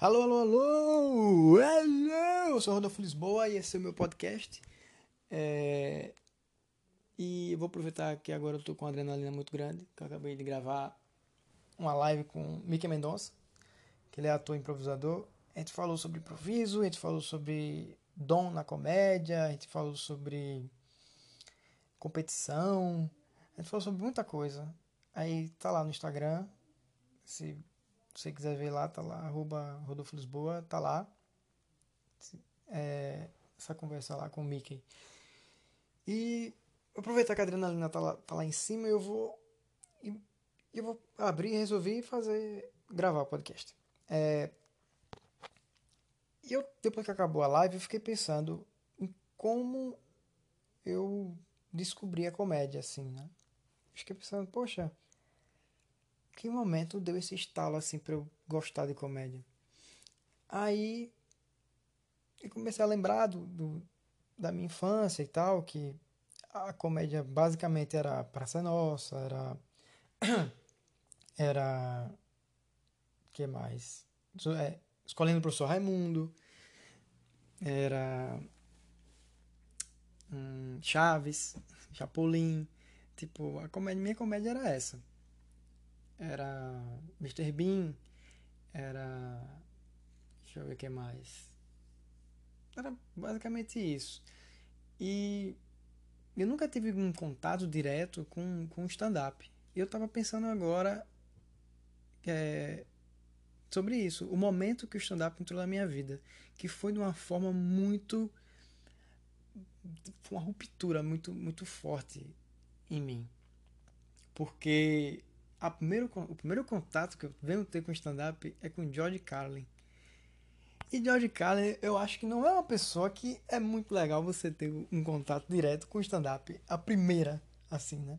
Alô, alô, alô! Alô! Eu sou Rodolfo Lisboa e esse é o meu podcast. É... E eu vou aproveitar que agora eu tô com uma adrenalina muito grande, que eu acabei de gravar uma live com Mickey Mendonça, que ele é ator improvisador. A gente falou sobre improviso, a gente falou sobre dom na comédia, a gente falou sobre competição, a gente falou sobre muita coisa. Aí tá lá no Instagram, se você quiser ver lá, tá lá, arroba Rodolfo Lisboa, tá lá. É, essa conversa lá com o Mickey. E aproveitar que a adrenalina tá lá, tá lá em cima, eu vou. Eu vou abrir resolvi fazer. gravar o podcast. É, e eu, depois que acabou a live, eu fiquei pensando em como eu descobri a comédia, assim, né? Fiquei pensando, poxa, que momento deu esse estalo assim para eu gostar de comédia? Aí eu comecei a lembrar do, do, da minha infância e tal, que a comédia basicamente era Praça Nossa, era. Era. Que mais? É, Escolhendo o Professor Raimundo, era. Hum, Chaves, Chapolin. Tipo, a comédia, minha comédia era essa era Mr. Bean, era. Deixa eu ver o que mais. Era basicamente isso. E eu nunca tive um contato direto com, com stand-up. Eu estava pensando agora é, sobre isso, o momento que o stand-up entrou na minha vida, que foi de uma forma muito. uma ruptura muito, muito forte em mim. Porque a primeiro, o primeiro contato que eu venho ter com stand-up é com George Carlin. E George Carlin, eu acho que não é uma pessoa que é muito legal você ter um contato direto com stand-up. A primeira, assim, né?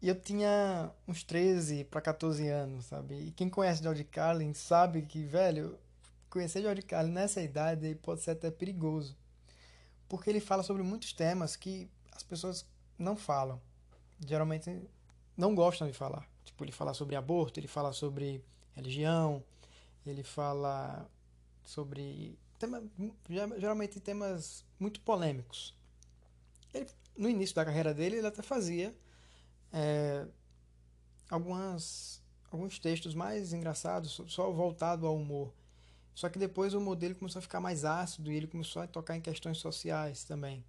E eu tinha uns 13 para 14 anos, sabe? E quem conhece George Carlin sabe que, velho, conhecer George Carlin nessa idade pode ser até perigoso. Porque ele fala sobre muitos temas que as pessoas não falam. Geralmente não gostam de falar. Tipo, ele fala sobre aborto, ele fala sobre religião, ele fala sobre tema, geralmente temas muito polêmicos. Ele, no início da carreira dele, ele até fazia é, algumas, alguns textos mais engraçados, só voltado ao humor. Só que depois o humor dele começou a ficar mais ácido e ele começou a tocar em questões sociais também.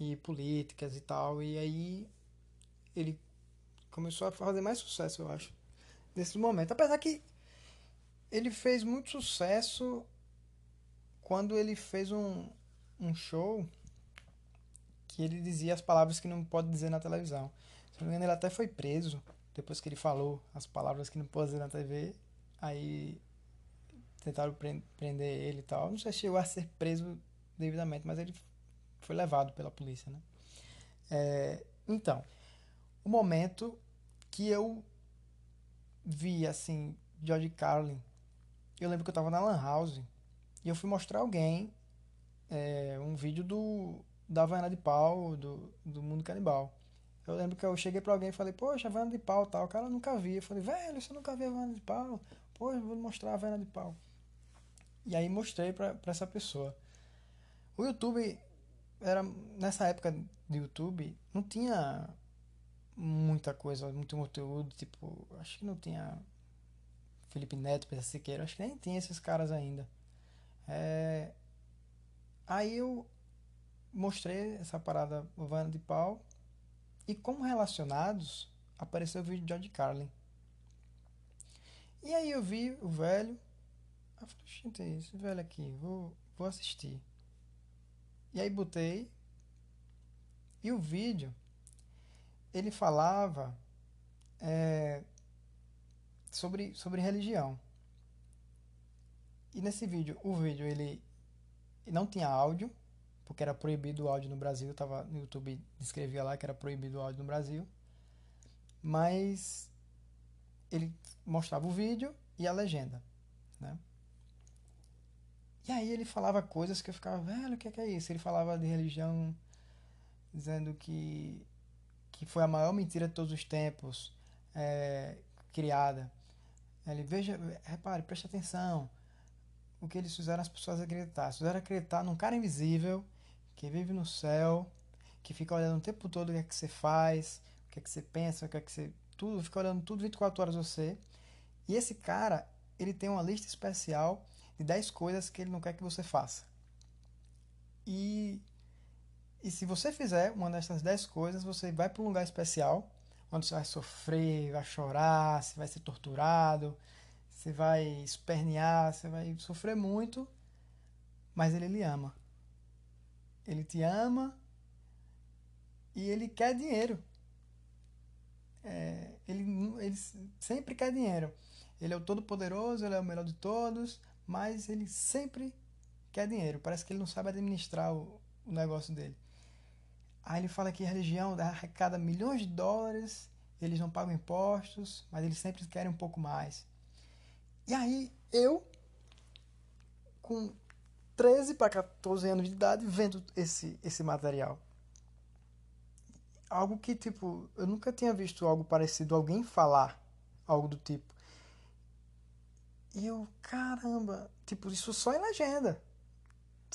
E políticas e tal. E aí ele começou a fazer mais sucesso, eu acho, nesse momento. Apesar que ele fez muito sucesso quando ele fez um, um show que ele dizia as palavras que não pode dizer na televisão. Se não me engano, ele até foi preso depois que ele falou as palavras que não pode dizer na TV. Aí tentaram prender ele e tal. Não sei se chegou a ser preso devidamente, mas ele foi levado pela polícia, né? É, então, o momento que eu vi, assim, George Carlin. Eu lembro que eu tava na Lan House e eu fui mostrar alguém é, um vídeo do da Havana de Pau, do, do Mundo Canibal. Eu lembro que eu cheguei pra alguém e falei, poxa, Havana de Pau tal. O cara nunca vi. Eu falei, velho, você nunca viu Havana de Pau? Poxa, vou mostrar a Havana de Pau. E aí mostrei pra essa pessoa. O YouTube era nessa época do YouTube não tinha muita coisa, muito conteúdo, tipo, acho que não tinha Felipe Neto, Pedro Siqueira, acho que nem tinha esses caras ainda. É... Aí eu mostrei essa parada Havana de Pau e como relacionados apareceu o vídeo de George Carlin. E aí eu vi o velho, eu falei, gente, é esse velho aqui, vou, vou assistir. E aí botei e o vídeo ele falava é, sobre, sobre religião. E nesse vídeo, o vídeo ele não tinha áudio, porque era proibido o áudio no Brasil, tava no YouTube descrevia lá que era proibido o áudio no Brasil. Mas ele mostrava o vídeo e a legenda, né? E aí ele falava coisas que eu ficava, velho, o que é, que é isso? Ele falava de religião, dizendo que que foi a maior mentira de todos os tempos é, criada. Ele veja, repare, preste atenção. O que eles fizeram as pessoas acreditar. Fizeram acreditar num cara invisível que vive no céu, que fica olhando o tempo todo o que é que você faz, o que é que você pensa, o que é que você. Tudo, fica olhando tudo 24 horas você. E esse cara, ele tem uma lista especial de 10 coisas que ele não quer que você faça. E, se você fizer uma dessas 10 coisas, você vai para um lugar especial, onde você vai sofrer, vai chorar, você vai ser torturado, você vai espernear, você vai sofrer muito, mas ele lhe ama. Ele te ama e ele quer dinheiro. É, ele, ele sempre quer dinheiro. Ele é o todo-poderoso, ele é o melhor de todos, mas ele sempre quer dinheiro. Parece que ele não sabe administrar o, o negócio dele. Aí ele fala que a religião arrecada milhões de dólares, eles não pagam impostos, mas eles sempre querem um pouco mais. E aí eu, com 13 para 14 anos de idade, vendo esse, esse material. Algo que, tipo, eu nunca tinha visto algo parecido, alguém falar algo do tipo. E eu, caramba, tipo, isso só em legenda.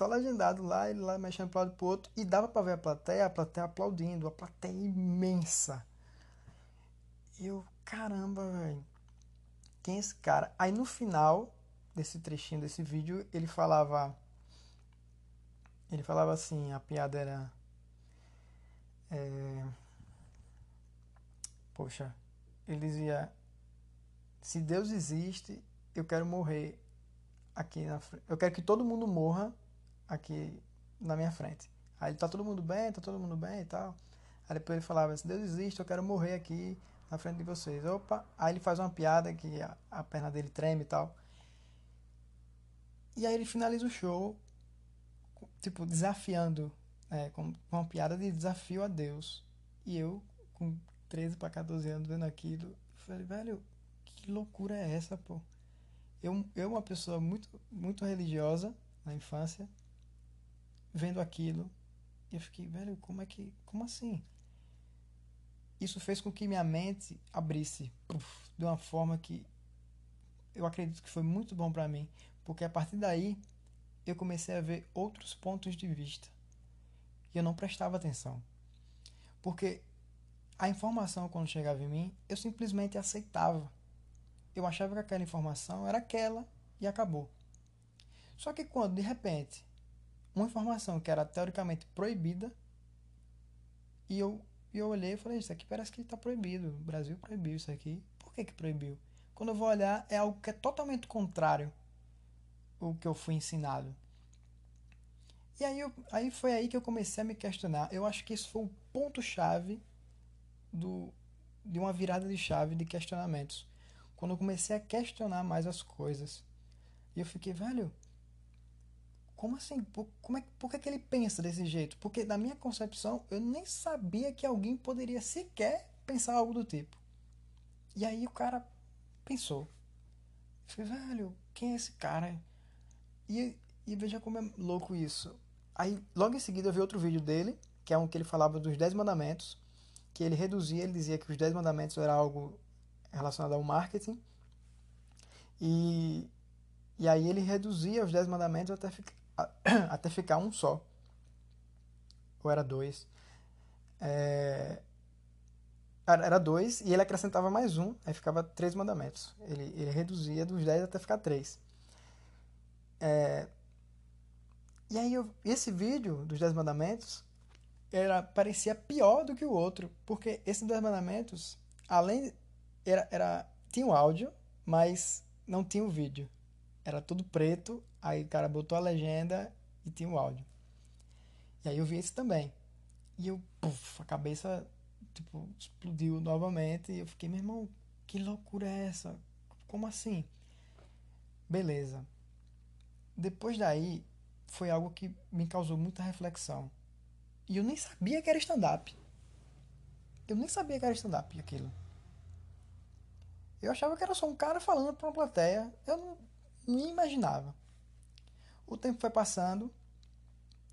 Só legendado lá, ele lá mexendo para lado pro outro. E dava para ver a plateia, a plateia aplaudindo, a plateia imensa. Eu, caramba, velho. Quem é esse cara? Aí no final desse trechinho desse vídeo, ele falava. Ele falava assim, a piada era. É, poxa, ele dizia: Se Deus existe, eu quero morrer aqui na frente. Eu quero que todo mundo morra aqui na minha frente. Aí tá todo mundo bem, tá todo mundo bem e tal. Aí depois ele falava, se Deus existe, eu quero morrer aqui na frente de vocês. Opa! Aí ele faz uma piada que a, a perna dele treme e tal. E aí ele finaliza o show, tipo, desafiando, é, com, com uma piada de desafio a Deus. E eu, com 13 para 14 anos, vendo aquilo, falei, velho, que loucura é essa, pô? eu, eu uma pessoa muito, muito religiosa na infância, vendo aquilo, eu fiquei, velho, como é que, como assim? Isso fez com que minha mente abrisse puff, de uma forma que eu acredito que foi muito bom para mim, porque a partir daí eu comecei a ver outros pontos de vista e eu não prestava atenção. Porque a informação quando chegava em mim, eu simplesmente aceitava eu achava que aquela informação era aquela e acabou. Só que quando, de repente, uma informação que era teoricamente proibida, e eu, eu olhei e falei, isso aqui parece que está proibido, o Brasil proibiu isso aqui. Por que, que proibiu? Quando eu vou olhar, é algo que é totalmente contrário o que eu fui ensinado. E aí, eu, aí foi aí que eu comecei a me questionar. Eu acho que isso foi o ponto-chave do, de uma virada de chave de questionamentos quando eu comecei a questionar mais as coisas. E eu fiquei, velho, como assim? Por, como é, por que, que ele pensa desse jeito? Porque na minha concepção, eu nem sabia que alguém poderia sequer pensar algo do tipo. E aí o cara pensou. Eu falei, velho, quem é esse cara? E, e veja como é louco isso. Aí, logo em seguida, eu vi outro vídeo dele, que é um que ele falava dos 10 mandamentos, que ele reduzia, ele dizia que os 10 mandamentos era algo relacionado ao marketing. E, e aí ele reduzia os 10 mandamentos até, ficar, até ficar um só. Ou era dois. É, era dois e ele acrescentava mais um, aí ficava três mandamentos. Ele, ele reduzia dos 10 até ficar três. É, e aí eu, esse vídeo dos 10 mandamentos era, parecia pior do que o outro, porque esses 10 mandamentos, além era, era tinha o áudio, mas não tinha o vídeo. Era tudo preto, aí o cara botou a legenda e tinha o áudio. E aí eu vi esse também. E eu, puf, a cabeça tipo explodiu novamente e eu fiquei, meu irmão, que loucura é essa? Como assim? Beleza. Depois daí foi algo que me causou muita reflexão. E eu nem sabia que era stand-up. Eu nem sabia que era stand-up aquilo. Eu achava que era só um cara falando para uma plateia. Eu não, nem imaginava. O tempo foi passando.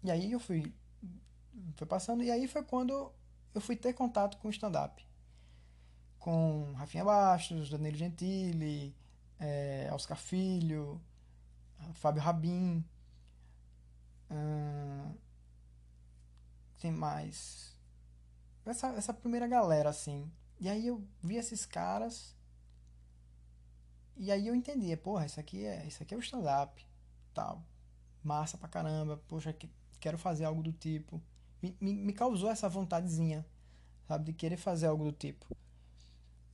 E aí eu fui. Foi passando. E aí foi quando eu fui ter contato com o stand-up. Com Rafinha Bastos, Danilo Gentili, é, Oscar Filho, Fábio Rabin. Hum, tem mais. Essa, essa primeira galera, assim. E aí eu vi esses caras. E aí eu entendi, porra, isso aqui é, isso aqui é o stand-up. Tal. Massa pra caramba. Poxa, que, quero fazer algo do tipo. Me, me, me, causou essa vontadezinha, sabe? De querer fazer algo do tipo.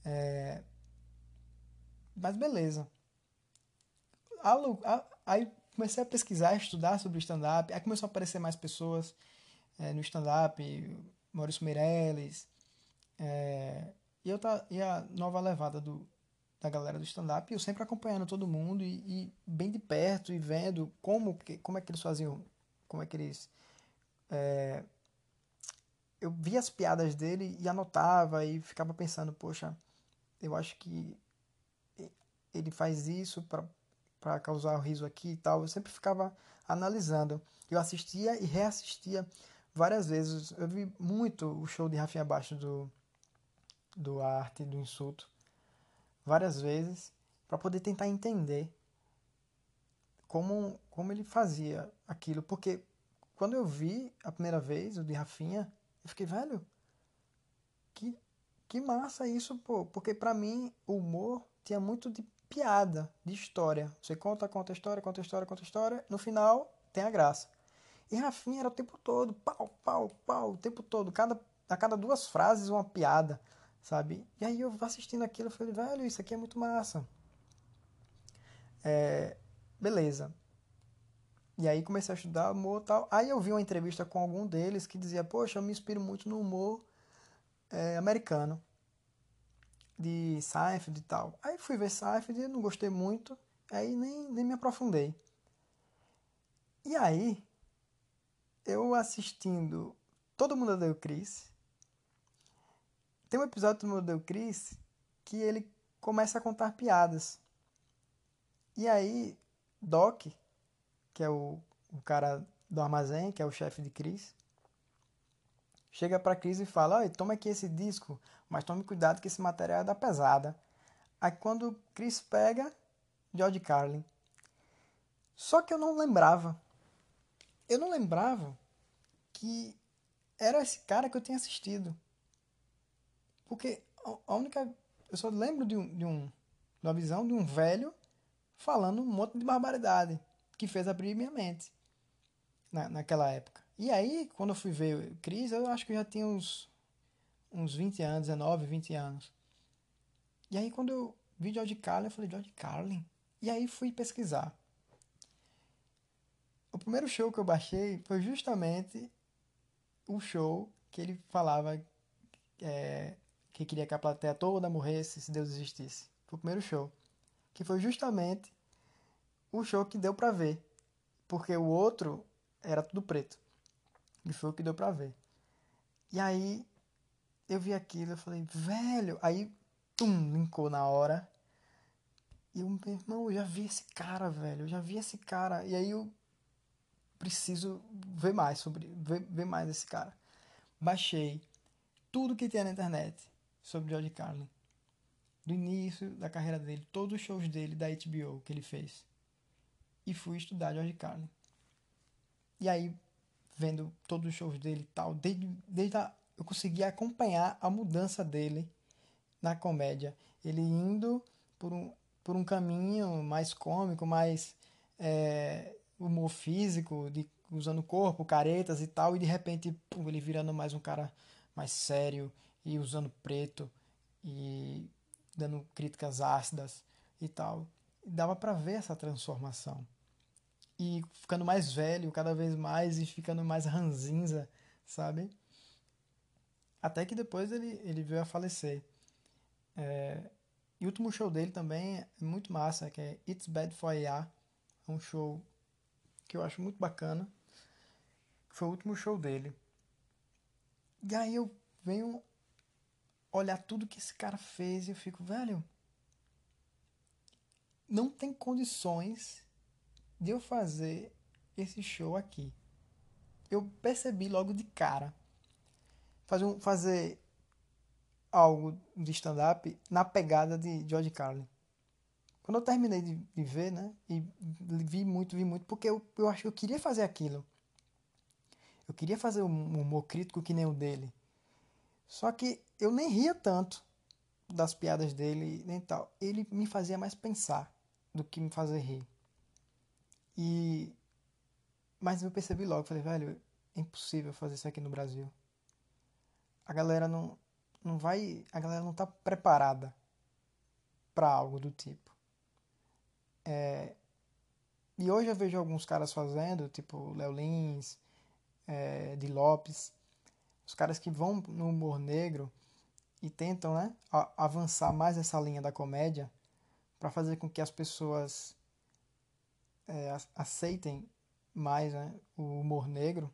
É... Mas beleza. Aí comecei a pesquisar, estudar sobre stand-up. Aí começou a aparecer mais pessoas é, no stand-up. Maurício Meirelles. É... E, tá, e a nova levada do, da galera do stand-up, eu sempre acompanhando todo mundo e, e, bem de perto e vendo como, como é que eles faziam, como é que eles é, eu via as piadas dele e anotava e ficava pensando, poxa, eu acho que ele faz isso para causar o riso aqui e tal. Eu sempre ficava analisando. Eu assistia e reassistia várias vezes. Eu vi muito o show de Rafinha Baixo do, do Arte do Insulto, várias vezes, para poder tentar entender como, como ele fazia aquilo. Porque quando eu vi a primeira vez o de Rafinha, eu fiquei, velho, que, que massa isso, pô. Porque para mim o humor tinha muito de piada, de história. Você conta, conta história, conta história, conta história. No final tem a graça. E Rafinha era o tempo todo, pau, pau, pau, o tempo todo. Cada, a cada duas frases uma piada, sabe? E aí eu assistindo aquilo, eu falei, velho, isso aqui é muito massa. É, beleza. E aí comecei a estudar humor e tal. Aí eu vi uma entrevista com algum deles que dizia, poxa, eu me inspiro muito no humor é, americano. De Seinfeld e tal. Aí fui ver Seinfeld, não gostei muito. Aí nem, nem me aprofundei. E aí, eu assistindo Todo Mundo Odeia o Chris. Tem um episódio do Todo Mundo Odeia o Chris que ele começa a contar piadas. E aí, Doc, que é o, o cara do armazém, que é o chefe de Cris, chega para Cris e fala: Olha, toma aqui esse disco, mas tome cuidado que esse material é da pesada. Aí quando Cris pega, George Carlin. Só que eu não lembrava. Eu não lembrava que era esse cara que eu tinha assistido. Porque a única. Eu só lembro de, um, de, um, uma visão de um velho falando um monte de barbaridade que fez abrir minha mente na, naquela época. E aí, quando eu fui ver Cris, eu acho que eu já tinha uns, uns 20 anos, 19, 20 anos. E aí, quando eu vi George Carlin, eu falei, George Carlin? E aí fui pesquisar. O primeiro show que eu baixei foi justamente o show que ele falava é, que queria que a plateia toda morresse se Deus existisse. Foi o primeiro show. Que foi justamente o show que deu para ver. Porque o outro era tudo preto. E foi o que deu para ver. E aí eu vi aquilo, eu falei, velho, aí tum, linkou na hora. E eu, meu irmão, eu já vi esse cara, velho, eu já vi esse cara. E aí eu preciso ver mais sobre, ver, ver mais esse cara. Baixei tudo que tinha na internet sobre George Carlin. Do início da carreira dele, todos os shows dele da HBO que ele fez e fui estudar George Carlin. E aí, vendo todos os shows dele e tal, desde, desde a, eu consegui acompanhar a mudança dele na comédia. Ele indo por um, por um caminho mais cômico, mais é, humor físico, de, usando corpo, caretas e tal, e de repente pum, ele virando mais um cara mais sério e usando preto e dando críticas ácidas e tal. E dava para ver essa transformação e ficando mais velho cada vez mais e ficando mais ranzinza, sabe? Até que depois ele, ele veio a falecer. É, e o último show dele também é muito massa, que é It's Bad For Ya. É um show que eu acho muito bacana. Foi o último show dele. E aí eu venho olhar tudo que esse cara fez e eu fico, velho, não tem condições de eu fazer esse show aqui. Eu percebi logo de cara. Fazer, um, fazer algo de stand-up na pegada de George Carlin. Quando eu terminei de, de ver, né? E vi muito, vi muito, porque eu, eu acho que eu queria fazer aquilo. Eu queria fazer um humor crítico que nem o dele. Só que eu nem ria tanto das piadas dele, nem tal. Ele me fazia mais pensar do que me fazer rir. E mas eu percebi logo, falei, velho, é impossível fazer isso aqui no Brasil. A galera não não vai, a galera não tá preparada para algo do tipo. É, e hoje eu vejo alguns caras fazendo, tipo Léo Lins, é, de Lopes, os caras que vão no humor negro e tentam né, avançar mais essa linha da comédia para fazer com que as pessoas é, aceitem mais né, o humor negro,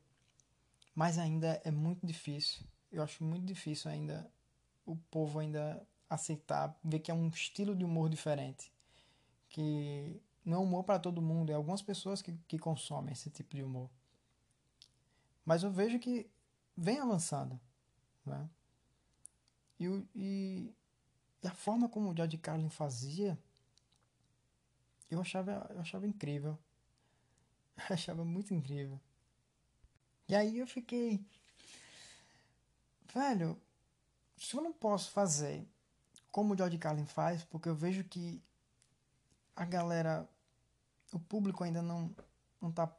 mas ainda é muito difícil. Eu acho muito difícil ainda o povo ainda aceitar, ver que é um estilo de humor diferente, que não é humor para todo mundo, é algumas pessoas que, que consomem esse tipo de humor. Mas eu vejo que vem avançando, né? E, e, e a forma como o George Carlin fazia, eu achava, eu achava incrível. Eu achava muito incrível. E aí eu fiquei. Velho, se eu não posso fazer como o George Carlin faz, porque eu vejo que a galera, o público ainda não, não tá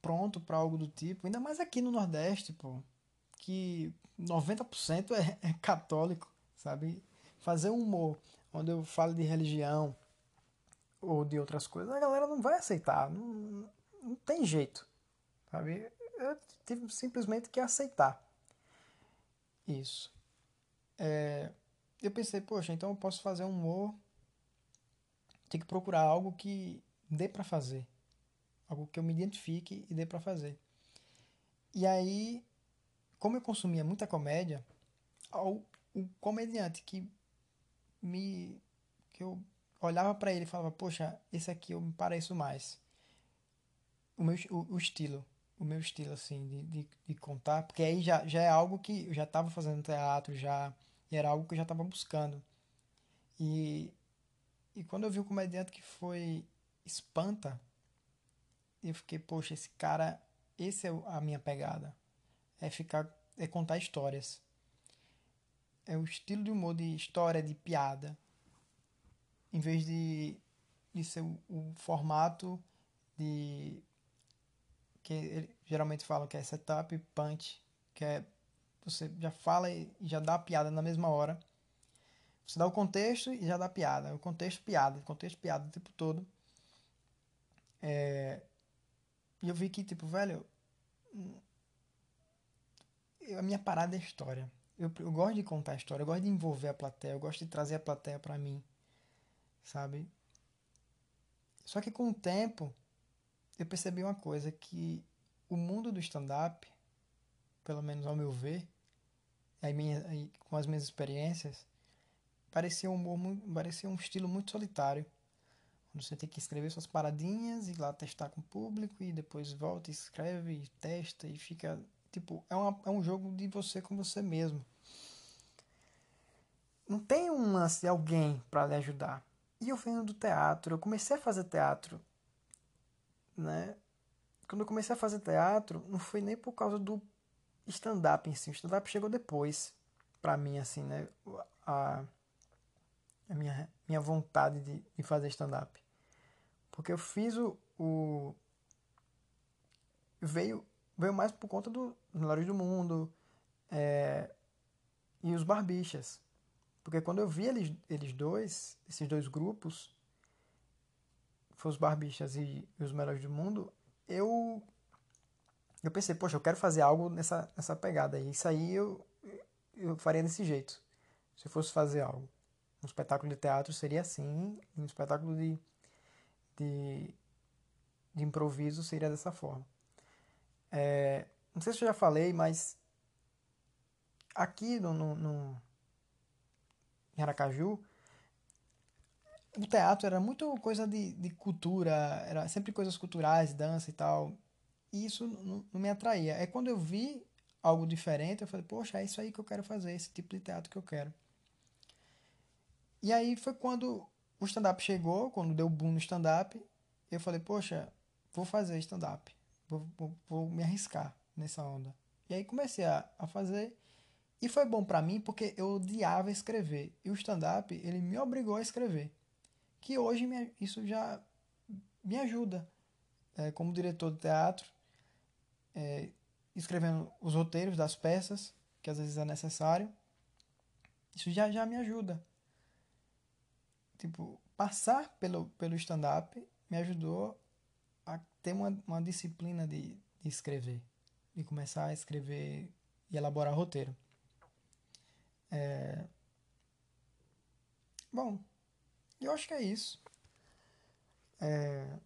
pronto para algo do tipo, ainda mais aqui no Nordeste, pô, que 90% é, é católico, sabe? Fazer um humor onde eu falo de religião ou de outras coisas, a galera não vai aceitar, não, não tem jeito, sabe? Eu tive simplesmente que aceitar isso. É, eu pensei, poxa, então eu posso fazer um humor, tem que procurar algo que dê para fazer, algo que eu me identifique e dê para fazer. E aí, como eu consumia muita comédia, o, o comediante que me que eu olhava para ele e falava, poxa, esse aqui eu me pareço mais. O meu o, o estilo, o meu estilo assim de, de, de, contar, porque aí já, já é algo que eu já estava fazendo teatro, já era algo que eu já estava buscando. E e quando eu vi o comediante que foi Espanta, eu fiquei, poxa, esse cara, esse é a minha pegada. É ficar, é contar histórias. É o estilo de humor de história, de piada. Em vez de, de ser o, o formato de que ele, geralmente falam que é setup punch, que é você já fala e já dá a piada na mesma hora. Você dá o contexto e já dá piada. O contexto, piada. O contexto, piada o tempo todo. É... E eu vi que, tipo, velho. A minha parada é história. Eu, eu gosto de contar a história, eu gosto de envolver a plateia, eu gosto de trazer a plateia para mim. Sabe? Só que com o tempo, eu percebi uma coisa: que o mundo do stand-up, pelo menos ao meu ver, aí minha, aí, com as minhas experiências, parecia um humor, parecia um estilo muito solitário. Onde você tem que escrever suas paradinhas e lá testar com o público e depois volta escreve testa e fica. Tipo, é, uma, é um jogo de você com você mesmo. Não tem um lance de alguém para lhe ajudar. E eu venho do teatro, eu comecei a fazer teatro, né? Quando eu comecei a fazer teatro, não foi nem por causa do stand-up em si. O stand-up chegou depois, pra mim, assim, né? A, a minha, minha vontade de, de fazer stand-up. Porque eu fiz o, o. veio, veio mais por conta do Melhores do Mundo é, e os Barbichas. Porque quando eu vi eles, eles dois, esses dois grupos, foi os Barbichas e, e os Melhores do Mundo, eu eu pensei, poxa, eu quero fazer algo nessa, nessa pegada. E isso aí eu, eu faria desse jeito, se eu fosse fazer algo. Um espetáculo de teatro seria assim, um espetáculo de, de, de improviso seria dessa forma. É, não sei se eu já falei, mas aqui no, no, no em Aracaju, o teatro era muito coisa de, de cultura, era sempre coisas culturais, dança e tal. E isso não, não me atraía. É quando eu vi algo diferente, eu falei, poxa, é isso aí que eu quero fazer, esse tipo de teatro que eu quero. E aí foi quando o stand-up chegou, quando deu boom no stand-up, eu falei, poxa, vou fazer stand-up. Vou, vou, vou, me arriscar nessa onda. E aí comecei a, a fazer. E foi bom para mim porque eu odiava escrever. E o stand-up, ele me obrigou a escrever. Que hoje me, isso já me ajuda. É, como diretor de teatro, é, escrevendo os roteiros das peças, que às vezes é necessário. Isso já, já me ajuda. Tipo, passar pelo, pelo stand-up me ajudou ter uma, uma disciplina de, de escrever. De começar a escrever e elaborar roteiro. É... Bom, eu acho que é isso. É...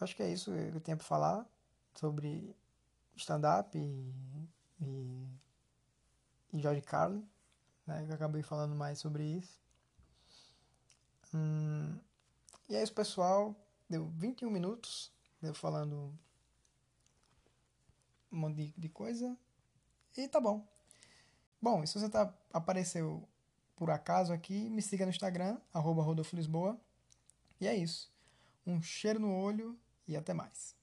Acho que é isso que eu tenho para falar sobre stand-up e, e, e George Carlin. Né? Eu acabei falando mais sobre isso. Hum, e é isso, pessoal. Deu 21 minutos. Eu falando um monte de, de coisa. E tá bom. Bom, se você tá, apareceu por acaso aqui, me siga no Instagram, arroba Rodolfo Lisboa. E é isso. Um cheiro no olho e até mais.